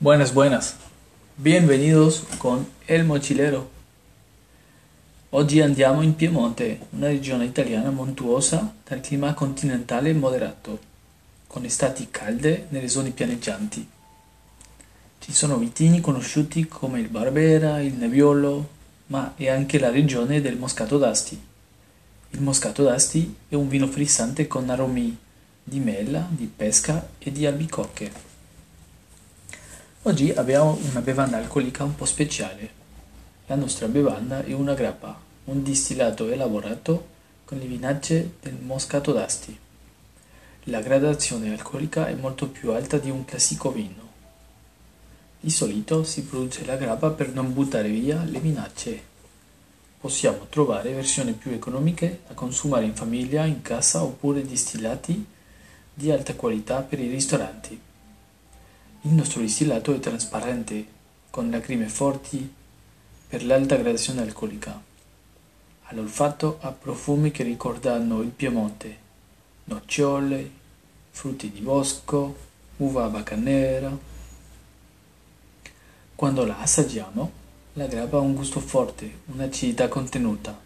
Buenas, buenas. Bienvenidos con El Mochilero. Oggi andiamo in Piemonte, una regione italiana montuosa dal clima continentale moderato, con estati calde nelle zone pianeggianti. Ci sono vitigni conosciuti come il Barbera, il Nebbiolo, ma è anche la regione del Moscato d'Asti. Il Moscato d'Asti è un vino frizzante con aromi di mela, di pesca e di albicocche. Oggi abbiamo una bevanda alcolica un po' speciale. La nostra bevanda è una grappa, un distillato elaborato con le vinacce del Moscato d'Asti. La gradazione alcolica è molto più alta di un classico vino. Di solito si produce la grappa per non buttare via le vinacce. Possiamo trovare versioni più economiche da consumare in famiglia, in casa oppure distillati di alta qualità per i ristoranti. Il nostro distillato è trasparente, con lacrime forti per l'alta gradazione alcolica. All'olfatto ha profumi che ricordano il Piemonte, nocciole, frutti di bosco, uva bacanera. Quando la assaggiamo, la grappa ha un gusto forte, un'acidità contenuta.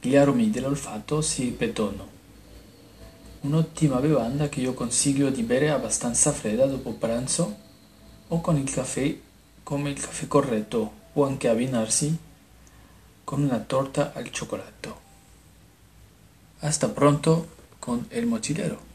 Gli aromi dell'olfatto si ripetono. Un'ottima bevanda che io consiglio di bere abbastanza fredda dopo pranzo o con il caffè come il caffè corretto o anche abbinarsi con una torta al cioccolato. Hasta pronto con el mochilero.